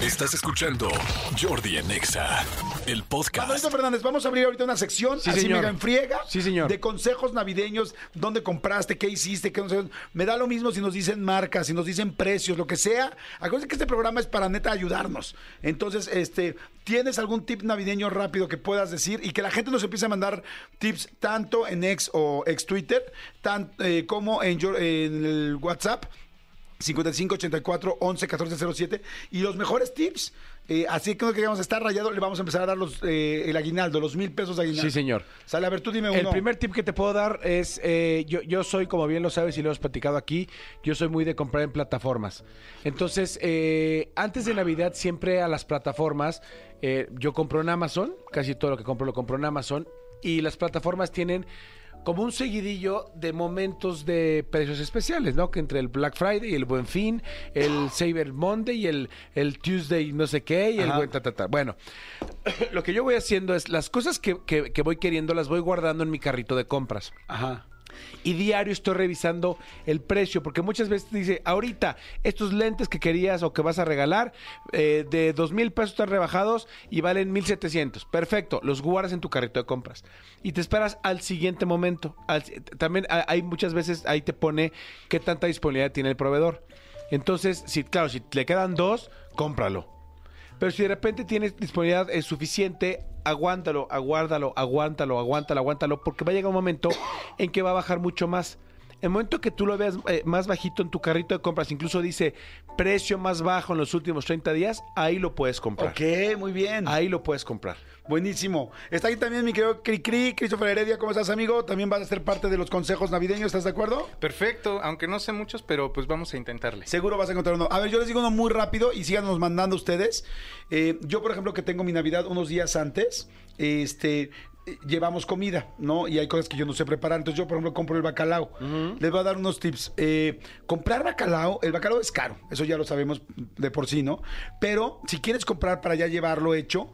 Estás escuchando Jordi en Exa, el podcast. Manolito Fernández, vamos a abrir ahorita una sección Sí, así señor. mega en friega Sí, señor. de consejos navideños, dónde compraste, qué hiciste, qué no sé. Me da lo mismo si nos dicen marcas, si nos dicen precios, lo que sea. Acuérdense que este programa es para neta ayudarnos. Entonces, este, ¿tienes algún tip navideño rápido que puedas decir y que la gente nos empiece a mandar tips tanto en ex o ex Twitter, tan, eh, como en, en el WhatsApp? 55 84 11 14 07 y los mejores tips. Eh, así que no que vamos a estar rayado, le vamos a empezar a dar los, eh, el aguinaldo, los mil pesos de aguinaldo. Sí, señor. Sale, a ver, tú dime uno. El primer tip que te puedo dar es, eh, yo, yo soy, como bien lo sabes y lo hemos platicado aquí, yo soy muy de comprar en plataformas. Entonces, eh, antes de Navidad siempre a las plataformas, yo compro en Amazon, casi todo lo que compro lo compro en Amazon, y las plataformas tienen como un seguidillo de momentos de precios especiales, ¿no? Que entre el Black Friday y el Buen Fin, el Cyber Monday y el, el Tuesday no sé qué y el Ajá. buen ta, ta, ta. Bueno, lo que yo voy haciendo es las cosas que, que- que voy queriendo las voy guardando en mi carrito de compras. Ajá. Y diario estoy revisando el precio, porque muchas veces te dice, ahorita estos lentes que querías o que vas a regalar, eh, de dos mil pesos están rebajados y valen mil setecientos. Perfecto, los guardas en tu carrito de compras. Y te esperas al siguiente momento. También ha- hay muchas veces, ahí te pone qué tanta disponibilidad tiene el proveedor. Entonces, si, claro, si le quedan dos, cómpralo. Pero si de repente tienes disponibilidad eh, suficiente, aguántalo, aguárdalo, aguántalo, aguántalo, aguántalo, porque va a llegar un momento en que va a bajar mucho más. El momento que tú lo veas eh, más bajito en tu carrito de compras, incluso dice precio más bajo en los últimos 30 días, ahí lo puedes comprar. Ok, muy bien. Ahí lo puedes comprar. Buenísimo. Está aquí también mi querido Cri Cri, Christopher Heredia. ¿Cómo estás, amigo? También vas a ser parte de los consejos navideños, ¿estás de acuerdo? Perfecto, aunque no sé muchos, pero pues vamos a intentarle. Seguro vas a encontrar uno. A ver, yo les digo uno muy rápido y síganos mandando ustedes. Eh, yo, por ejemplo, que tengo mi Navidad unos días antes, este, llevamos comida, ¿no? Y hay cosas que yo no sé preparar. Entonces yo, por ejemplo, compro el bacalao. Les voy a dar unos tips. Eh, comprar bacalao, el bacalao es caro, eso ya lo sabemos de por sí, ¿no? Pero si quieres comprar para ya llevarlo hecho,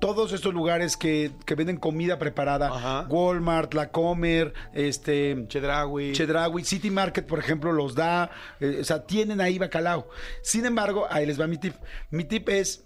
todos estos lugares que, que venden comida preparada, Ajá. Walmart, La Comer, este... Chedraui. Chedraui, City Market, por ejemplo, los da. eh, o sea, tienen ahí bacalao. Sin embargo, ahí les va mi tip. Mi tip es.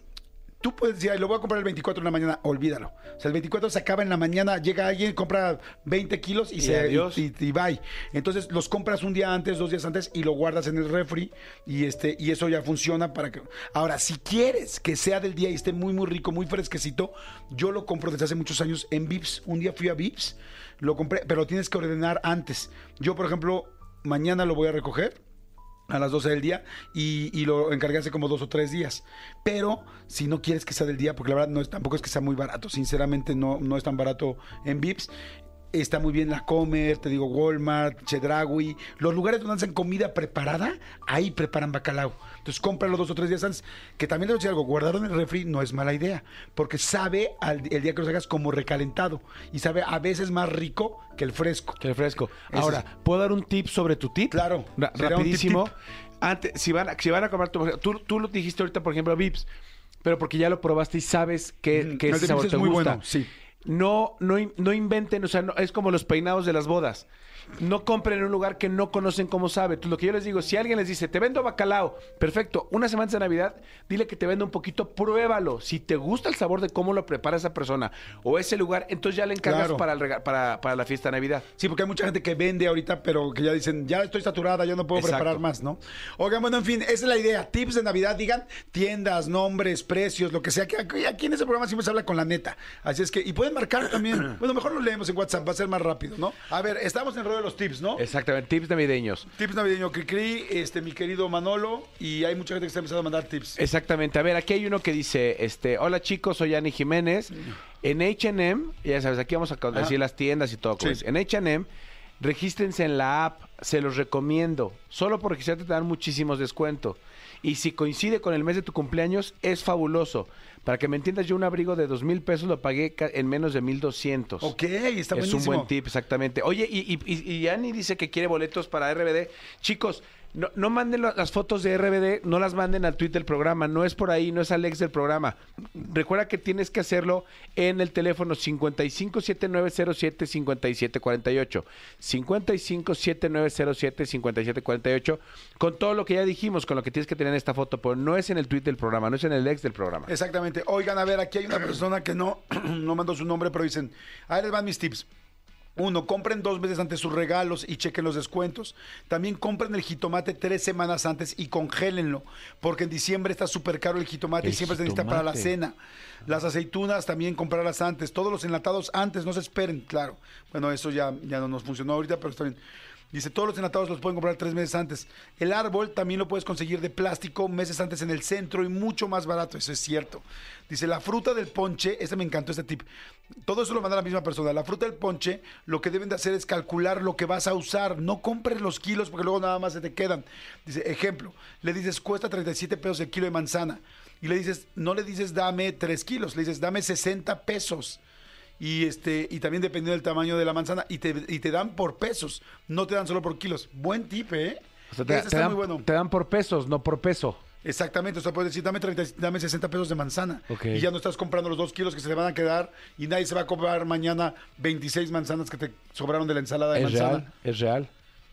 Tú puedes decir, "Ay, lo voy a comprar el 24 en la mañana, olvídalo. O sea, el 24 se acaba en la mañana, llega alguien, compra 20 kilos y, Y se y, y bye. Entonces los compras un día antes, dos días antes y lo guardas en el refri y este y eso ya funciona para que. Ahora, si quieres que sea del día y esté muy muy rico, muy fresquecito, yo lo compro desde hace muchos años en Vips. Un día fui a Vips, lo compré, pero lo tienes que ordenar antes. Yo, por ejemplo, mañana lo voy a recoger a las 12 del día y, y lo encargué hace como dos o tres días. Pero si no quieres que sea del día, porque la verdad no es, tampoco es que sea muy barato, sinceramente no, no es tan barato en Vips. Está muy bien la Comer, te digo Walmart, Chedraui, los lugares donde hacen comida preparada, ahí preparan bacalao. Entonces cómpralo dos o tres días antes. Que también te voy a decir algo, guardarlo en el refri no es mala idea, porque sabe al- el día que los hagas como recalentado y sabe a veces más rico que el fresco. Qué fresco. Ese Ahora, es- ¿puedo dar un tip sobre tu tip? Claro, Ra- tip, rapidísimo. tip. Antes, si van, a- si van a comprar tu, tú, tú lo dijiste ahorita, por ejemplo, Vips, pero porque ya lo probaste y sabes que, Mm, que el ese sabor te es muy gusta. bueno, sí. No, no, no inventen, o sea, no- es como los peinados de las bodas. No compren en un lugar que no conocen cómo sabe. Entonces, lo que yo les digo, si alguien les dice, te vendo bacalao, perfecto, una semana de Navidad, dile que te venda un poquito, pruébalo. Si te gusta el sabor de cómo lo prepara esa persona o ese lugar, entonces ya le encargas Claro. para, el rega- para, para la fiesta de Navidad. Sí, porque hay mucha gente que vende ahorita, pero que ya dicen, ya estoy saturada, ya no puedo Exacto. preparar más, ¿no? Oigan, bueno, en fin, esa es la idea. Tips de Navidad, digan tiendas, nombres, precios, lo que sea. Que aquí en ese programa siempre se habla con la neta. Así es que, y pueden marcar también. Bueno, mejor lo leemos en WhatsApp, va a ser más rápido, ¿no? A ver, estamos en rollo de los tips, ¿no? Exactamente, tips navideños. Tips navideño Cricri, este, mi querido Manolo, y hay mucha gente que está empezando a mandar tips. Exactamente. A ver, aquí hay uno que dice, este, hola chicos, soy Ani Jiménez. En H&M, ya sabes, aquí vamos a Ajá. decir las tiendas y todo. Sí. En H&M, regístrense en la app, se los recomiendo. Solo por registrarte te dan muchísimos descuentos. Y si coincide con el mes de tu cumpleaños, es fabuloso. Para que me entiendas, yo un abrigo de dos mil pesos lo pagué en menos de mil doscientos. Ok, está es buenísimo. un buen tip, exactamente. Oye, y, y, y- y Ani dice que quiere boletos para RBD. Chicos, No, no manden las fotos de RBD, no las manden al tweet del programa, no es por ahí, no es al ex del programa. Recuerda que tienes que hacerlo en el teléfono 5579075748. 5579075748 con todo lo que ya dijimos, con lo que tienes que tener en esta foto, pero no es en el tweet del programa, no es en el ex del programa. Exactamente. Oigan, a ver, aquí hay una persona que no, no mandó su nombre, pero dicen, ahí les van mis tips. Uno, compren dos meses antes sus regalos y chequen los descuentos. También compren el jitomate tres semanas antes y congélenlo, porque en diciembre está súper caro el jitomate El y siempre se necesita para la cena. Las aceitunas también comprarlas antes. Todos los enlatados antes, no se esperen, claro. Bueno, eso ya, ya no nos funcionó ahorita, pero está bien. Dice, todos los enlatados los pueden comprar tres meses antes. El árbol también lo puedes conseguir de plástico meses antes en el centro y mucho más barato, eso es cierto. Dice, la fruta del ponche, este me encantó este tip. Todo eso lo manda la misma persona. La fruta del ponche, lo que deben de hacer es calcular lo que vas a usar. No compres los kilos porque luego nada más se te quedan. Dice, ejemplo, le dices, cuesta 37 pesos el kilo de manzana. Y le dices, no le dices, dame 3 kilos, le dices, dame 60 pesos y este y también dependiendo del tamaño de la manzana y te, y te dan por pesos, no te dan solo por kilos. Buen tip, ¿eh? O sea, te, dan, muy bueno. te dan por pesos, no por peso. Exactamente, o sea, puedes decir, dame, 30 dame 60 pesos de manzana. Y ya no estás comprando los dos kilos que se te van a quedar y nadie se va a comprar mañana 26 manzanas que te sobraron de la ensalada de Es manzana. real, es real.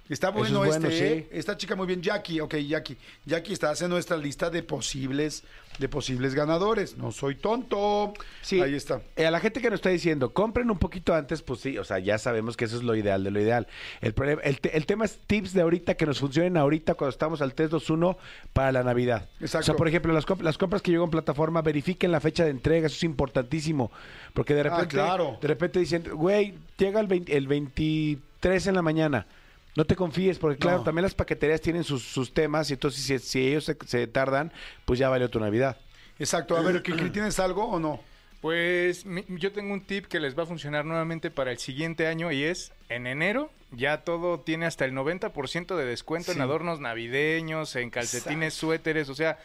Está bueno, es bueno, este, sí. ¿eh? Esta chica muy bien, Jackie. Ok, Jackie. Jackie está en nuestra lista de posibles, de posibles ganadores. No soy tonto. Sí. Ahí está. Eh, a la gente que nos está diciendo, compren un poquito antes, pues sí, o sea, ya sabemos que eso es lo ideal de lo ideal. El, problema- el, te- el tema es tips de ahorita que nos funcionen ahorita cuando estamos al 321 para la Navidad. Exacto. O sea, por ejemplo, las, comp- las compras que llegan en plataforma, verifiquen la fecha de entrega, eso es importantísimo. Porque de repente, Ah, claro. de repente dicen, güey, llega el, 20 el 23 en la mañana. No te confíes, porque claro, No. también las paqueterías tienen sus, sus temas y entonces si, si ellos se, se tardan, pues ya valió tu Navidad. Exacto. A ver, ¿Kiki, ¿tienes algo o no? Pues mi- yo tengo un tip que les va a funcionar nuevamente para el siguiente año y es en enero ya todo tiene hasta el 90% de descuento Sí. en adornos navideños, en calcetines, suéteres, o sea,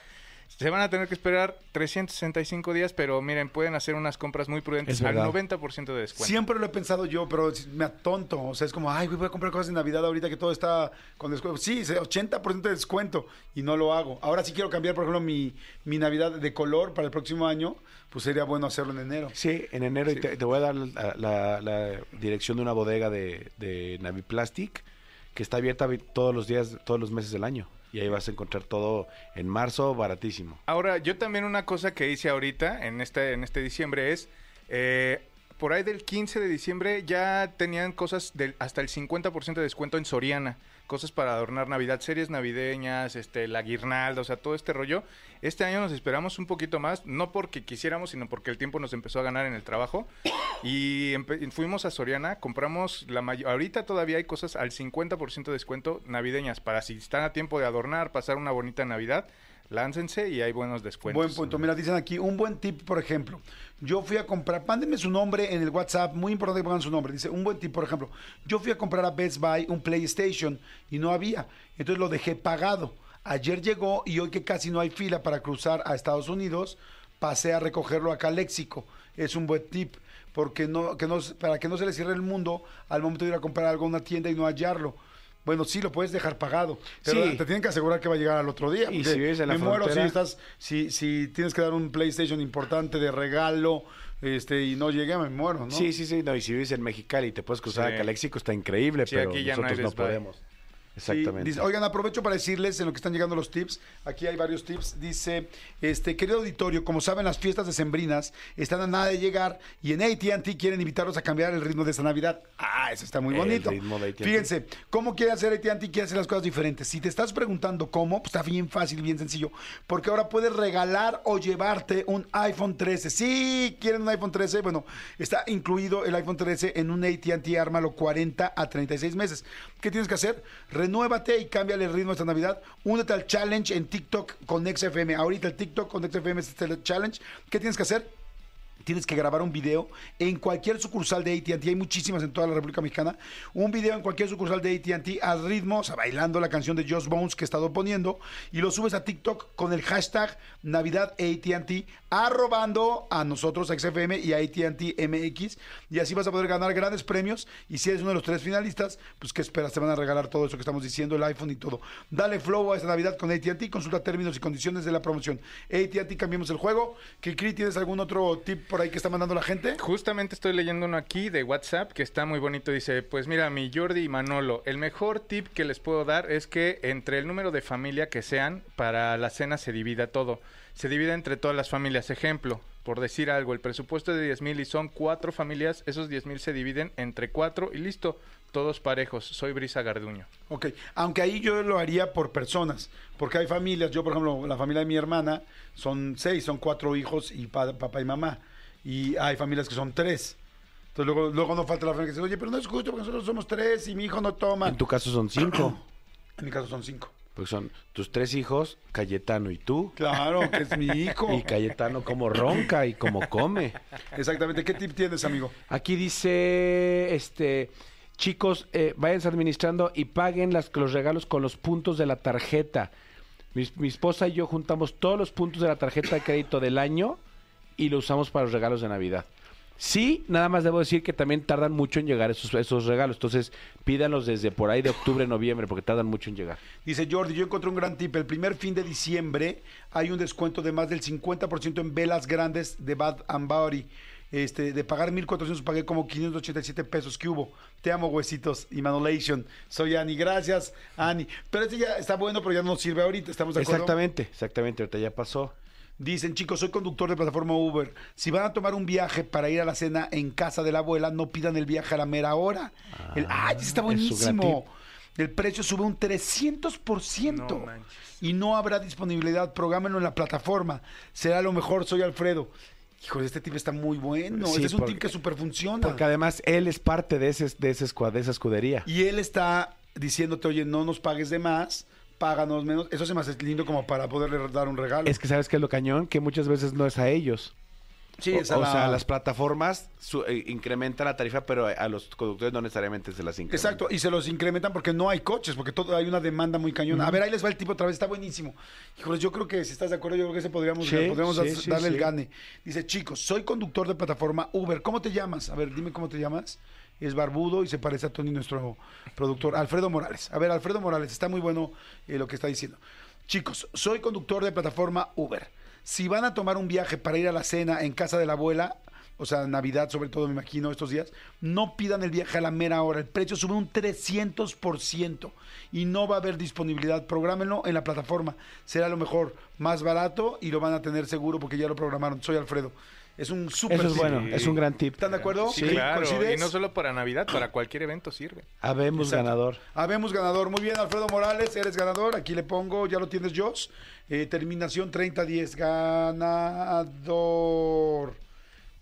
se van a tener que esperar 365 días, pero miren, pueden hacer unas compras muy prudentes Es al verdad. 90% de descuento. Siempre lo he pensado yo, pero me atonto. O sea, es como, ay, voy a comprar cosas de Navidad ahorita que todo está con descuento. Sí, es 80% de descuento y no lo hago. Ahora sí quiero cambiar, por ejemplo, mi, mi Navidad de color para el próximo año. Pues sería bueno hacerlo en enero. Sí, en enero y te, te voy a dar la, la- la dirección de una bodega de, de Naviplastic que está abierta todos los días, todos los meses del año. Y ahí vas a encontrar todo en marzo baratísimo. Ahora, yo también una cosa que hice ahorita, en este, en este diciembre, es... eh, por ahí del 15 de diciembre ya tenían cosas del hasta el 50% de descuento en Soriana. Cosas para adornar Navidad, series navideñas, este, la guirnalda, o sea, todo este rollo. Este año nos esperamos un poquito más, no porque quisiéramos, sino porque el tiempo nos empezó a ganar en el trabajo. Y fuimos a Soriana, compramos la mayor... Ahorita todavía hay cosas al 50% de descuento navideñas para si están a tiempo de adornar, pasar una bonita Navidad. Láncense y hay buenos descuentos. Buen punto. Mira, dicen aquí, un buen tip, por ejemplo. Yo fui a comprar, mándenme su nombre en el WhatsApp, muy importante que pongan su nombre. Dice, un buen tip, por ejemplo. Yo fui a comprar a Best Buy un PlayStation y no había. Entonces lo dejé pagado. Ayer llegó y hoy que casi no hay fila para cruzar a Estados Unidos, pasé a recogerlo acá a Léxico. Es un buen tip. Porque no, que no, para que no se le cierre el mundo al momento de ir a comprar algo a una tienda y no hallarlo. Bueno, sí, lo puedes dejar pagado, pero Sí. te tienen que asegurar que va a llegar al otro día. Y si vives en la me muero si frontera- estás si, si tienes que dar un PlayStation importante de regalo este y no llegué, me muero, ¿no? Sí, sí, sí. No, y si vives en Mexicali y te puedes cruzar Sí. a Caléxico, está increíble, Sí, pero aquí ya no nosotros hay no, Best Sí, Exactamente. dice- oigan, aprovecho para decirles en lo que están llegando los tips. Aquí hay varios tips. Dice, este querido auditorio, como saben, las fiestas decembrinas están a nada de llegar y en AT&T quieren invitarlos a cambiar el ritmo de esta Navidad. Ah, eso está muy El bonito. ritmo de. Fíjense, ¿cómo quiere hacer AT&T? Quiere hacer las cosas diferentes. Si te estás preguntando cómo, pues está bien fácil, bien sencillo. Porque ahora puedes regalar o llevarte un iPhone 13. Sí, quieren un iPhone 13. Bueno, está incluido el iPhone 13 en un AT&T Ármalo 40 a 36 meses. ¿Qué tienes que hacer? Renuévate y cámbiale el ritmo esta Navidad. Únete al challenge en TikTok con XFM. Ahorita el TikTok con XFM es este challenge. ¿Qué tienes que hacer? Tienes que grabar un video en cualquier sucursal de AT&T, hay muchísimas en toda la República Mexicana, un video en cualquier sucursal de AT&T al ritmo, o sea, bailando la canción de Just Bones que he estado poniendo y lo subes a TikTok con el hashtag Navidad AT&T, arrobando a nosotros, a XFM y a AT&T MX y así vas a poder ganar grandes premios y si eres uno de los tres finalistas, pues qué esperas, te van a regalar todo eso que estamos diciendo, el iPhone y todo. Dale flow a esta Navidad con AT&T, consulta términos y condiciones de la promoción. AT&T, cambiemos el juego. Kikri, ¿tienes algún otro tip por ahí que está mandando la gente? Justamente estoy leyendo uno aquí de WhatsApp que está muy bonito. Dice, pues mira, mi Jordi y Manolo, el mejor tip que les puedo dar es que entre el número de familia que sean, para la cena se divida todo. Se divide entre todas las familias. Ejemplo, por decir algo, el presupuesto es de 10 mil y son cuatro familias, esos 10 mil se dividen entre cuatro y listo, todos parejos. Soy Brisa Garduño. Ok, aunque ahí yo lo haría por personas, porque hay familias, yo por ejemplo, la familia de mi hermana son seis, son cuatro hijos y pa- papá y mamá, y hay familias que son tres. Entonces luego, luego no falta la familia que dice, oye, pero no es justo porque nosotros somos tres y mi hijo no toma. En tu caso son cinco. En mi caso son cinco. Porque son tus tres hijos, Cayetano y tú. Claro, que es mi hijo. Y Cayetano como ronca y como come. Exactamente, ¿qué tip tienes, amigo? Aquí dice, este, chicos, eh, váyanse administrando y paguen las, los regalos con los puntos de la tarjeta. Mi, mi esposa y yo juntamos todos los puntos de la tarjeta de crédito del año y lo usamos para los regalos de Navidad. Sí, nada más debo decir que también tardan mucho en llegar esos, esos regalos. Entonces, pídanlos desde por ahí de octubre, noviembre, porque tardan mucho en llegar. Dice Jordi, yo encontré un gran tip. El primer fin de diciembre hay un descuento de más del 50% en velas grandes de Bad and Body. Este, de pagar 1.400 pagué como 587 pesos. ¿Qué hubo? Te amo, huesitos. Y Manolation. Soy Ani. Gracias, Ani. Pero este ya está bueno, pero ya no nos sirve ahorita. ¿Estamos de acuerdo? Exactamente, exactamente, ahorita ya pasó. Dicen, chicos, soy conductor de plataforma Uber. Si van a tomar un viaje para ir a la cena en casa de la abuela, no pidan el viaje a la mera hora. El, ¡Ay, está buenísimo! El precio sube un 300%. No manches. y no habrá disponibilidad. Prográmenlo en la plataforma. Será lo mejor. Soy Alfredo. Híjole, este tip está muy bueno. Sí, este es un porque- tip que súper funciona. Porque además él es parte de, ese, de, ese de esa escudería. Y él está diciéndote, oye, no nos pagues de más, páganos menos. Eso se me hace lindo como para poderle dar un regalo. Es que sabes que es lo cañón, que muchas veces no es a ellos. sí, o, o la- sea, las plataformas su- eh, incrementan la tarifa, pero a los conductores no necesariamente se las incrementan. Exacto, y se los incrementan porque no hay coches, porque todo, hay una demanda muy cañona. A ver, ahí les va el tipo otra vez, está buenísimo. Híjoles, yo creo que si estás de acuerdo, yo creo que ese podríamos, Sí, podríamos sí, dar- sí, darle el gane. Dice, chicos, soy conductor de plataforma Uber. ¿Cómo te llamas? A ver, dime cómo te llamas. Es barbudo y se parece a Tony, nuestro productor. Alfredo Morales. A ver, Alfredo Morales, está muy bueno eh, lo que está diciendo. Chicos, soy conductor de plataforma Uber. Si van a tomar un viaje para ir a la cena en casa de la abuela, o sea, Navidad sobre todo, me imagino, estos días, no pidan el viaje a la mera hora. El precio sube un 300% y no va a haber disponibilidad. Prográmenlo en la plataforma. Será lo mejor, más barato y lo van a tener seguro porque ya lo programaron. Soy Alfredo. Es un súper Eso es tip. bueno, es un gran tip. ¿Están de acuerdo? Sí, claro. ¿Coincides? Y no solo para Navidad, para cualquier evento sirve. Habemos Exacto. ganador. Habemos ganador. Muy bien, Alfredo Morales, eres ganador. Aquí le pongo, ya lo tienes, Joss. Eh, terminación 30-10. Ganador.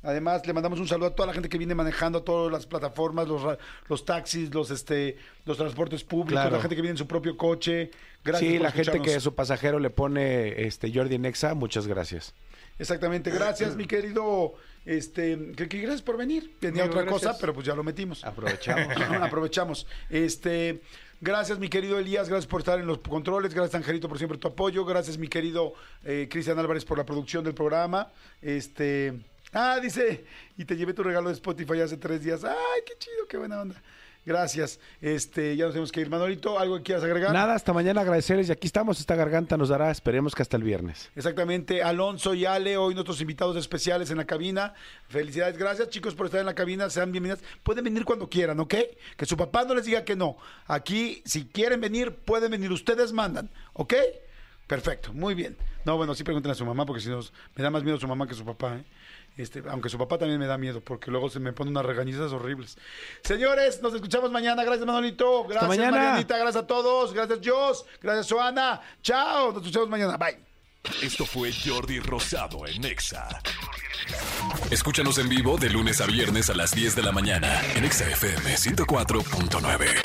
Además, le mandamos un saludo a toda la gente que viene manejando a todas las plataformas, los, ra- los taxis, los este, los transportes públicos, Claro. la gente que viene en su propio coche. Gracias sí, por la gente que su pasajero le pone este Jordi Nexa, muchas gracias. Exactamente, gracias, mi querido. Este, que, que gracias por venir. Tenía Amigo, otra cosa, pero pues ya lo metimos. Aprovechamos. Aprovechamos. Este, gracias, mi querido Elías, gracias por estar en los controles, gracias Angelito por siempre tu apoyo, gracias mi querido eh, Cristian Álvarez por la producción del programa. Este, ah, dice, y te llevé tu regalo de Spotify hace tres días. Ay, qué chido, qué buena onda. Gracias. Este, ya nos tenemos que ir. Manolito, ¿algo que quieras agregar? Nada, hasta mañana agradecerles y aquí estamos, esta garganta nos dará, esperemos que hasta el viernes. Exactamente, Alonso y Ale, hoy nuestros invitados especiales en la cabina. Felicidades, gracias chicos por estar en la cabina, sean bienvenidos. Pueden venir cuando quieran, ¿ok? Que su papá no les diga que no. Aquí, si quieren venir, pueden venir, ustedes mandan, ¿ok? Perfecto, muy bien. No, bueno, sí pregunten a su mamá, porque si no, me da más miedo su mamá que su papá, ¿eh? Este, aunque su papá también me da miedo, porque luego se me ponen unas regañizas horribles. Señores, nos escuchamos mañana. Gracias, Manolito. Gracias, mañana. Marianita. Gracias a todos. Gracias, Jos. Gracias, Joana. Chao. Nos escuchamos mañana. Bye. Esto fue Jordi Rosado en Exa. Escúchanos en vivo de lunes a viernes a las 10 de la mañana en Exa FM 104.9.